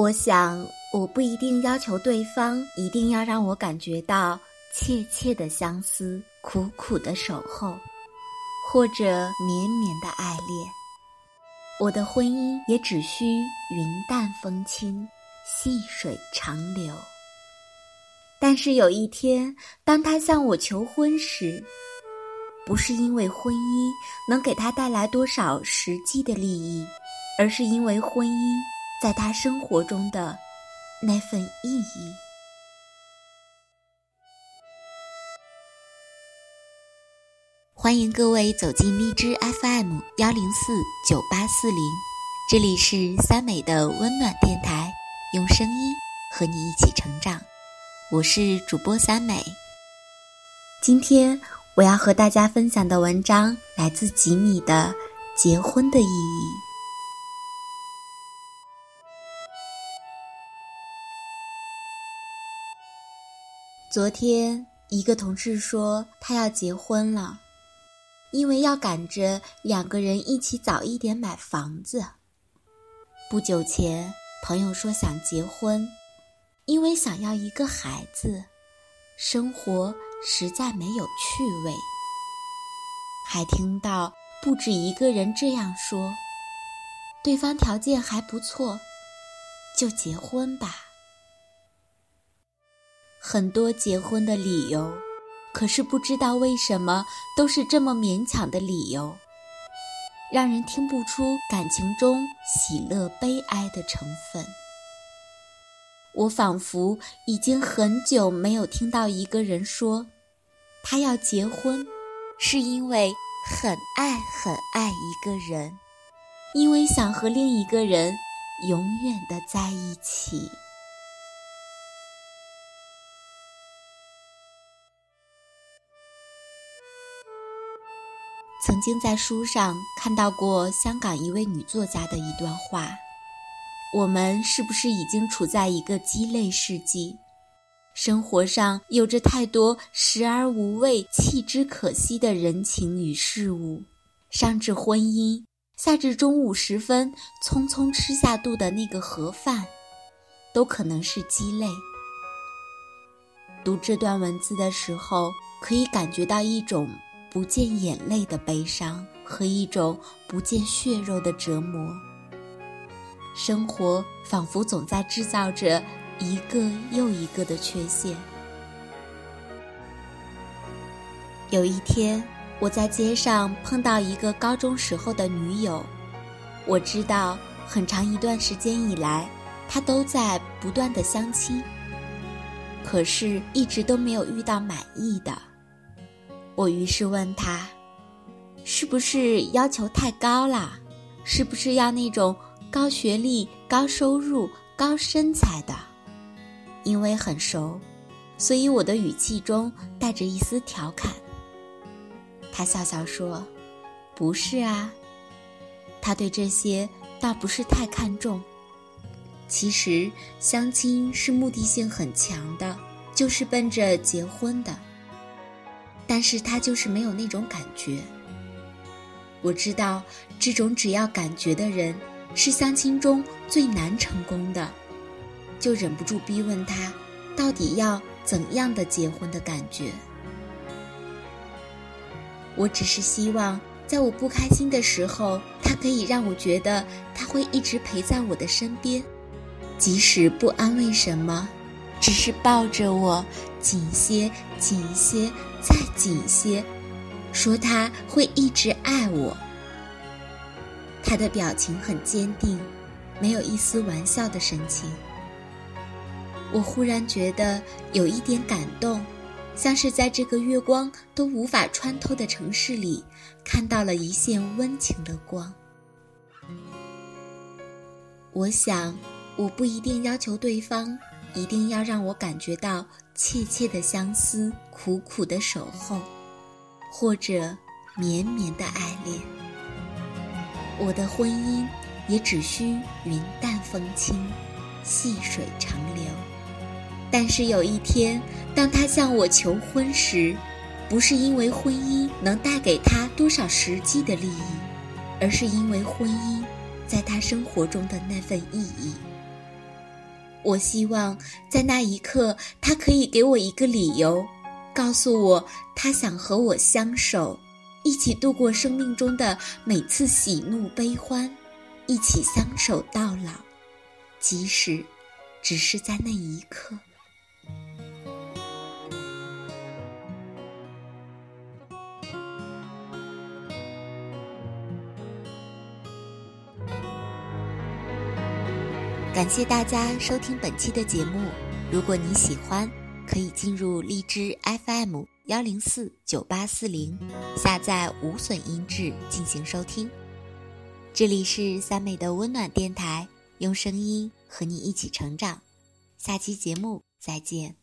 我想，我不一定要求对方一定要让我感觉到切切的相思、苦苦的守候，或者绵绵的爱恋。我的婚姻也只需云淡风轻、细水长流。但是有一天，当他向我求婚时，不是因为婚姻能给他带来多少实际的利益，而是因为婚姻在他生活中的那份意义。欢迎各位走进荔枝 FM 幺零四九八四零，这里是三美的温暖电台，用声音和你一起成长。我是主播三美。今天我要和大家分享的文章来自吉米的《结婚的意义》。昨天一个同事说他要结婚了，因为要赶着两个人一起早一点买房子。不久前，朋友说想结婚。因为想要一个孩子，生活实在没有趣味。还听到不止一个人这样说：“对方条件还不错，就结婚吧。”很多结婚的理由，可是不知道为什么都是这么勉强的理由，让人听不出感情中喜乐悲哀的成分。我仿佛已经很久没有听到一个人说，他要结婚，是因为很爱很爱一个人，因为想和另一个人永远的在一起。曾经在书上看到过香港一位女作家的一段话。我们是不是已经处在一个鸡肋世纪？生活上有着太多食而无味、弃之可惜的人情与事物，上至婚姻，下至中午时分匆匆吃下肚的那个盒饭，都可能是鸡肋。读这段文字的时候，可以感觉到一种不见眼泪的悲伤和一种不见血肉的折磨。生活仿佛总在制造着一个又一个的缺陷。有一天，我在街上碰到一个高中时候的女友，我知道很长一段时间以来，她都在不断的相亲，可是一直都没有遇到满意的。我于是问他，是不是要求太高了？是不是要那种？高学历、高收入、高身材的，因为很熟，所以我的语气中带着一丝调侃。他笑笑说：“不是啊，他对这些倒不是太看重。其实相亲是目的性很强的，就是奔着结婚的。但是他就是没有那种感觉。我知道这种只要感觉的人。”是相亲中最难成功的，就忍不住逼问他，到底要怎样的结婚的感觉？我只是希望，在我不开心的时候，他可以让我觉得他会一直陪在我的身边，即使不安慰什么，只是抱着我紧些、紧些、再紧些，说他会一直爱我。他的表情很坚定，没有一丝玩笑的神情。我忽然觉得有一点感动，像是在这个月光都无法穿透的城市里，看到了一线温情的光。我想，我不一定要求对方一定要让我感觉到切切的相思、苦苦的守候，或者绵绵的爱恋。我的婚姻也只需云淡风轻，细水长流。但是有一天，当他向我求婚时，不是因为婚姻能带给他多少实际的利益，而是因为婚姻在他生活中的那份意义。我希望在那一刻，他可以给我一个理由，告诉我他想和我相守，一起度过生命中的每次喜怒悲欢，一起相守到老，即使只是在那一刻。感谢大家收听本期的节目。如果你喜欢，可以进入荔枝 FM 幺零四九八四零，下载无损音质进行收听。这里是三美的温暖电台，用声音和你一起成长。下期节目再见。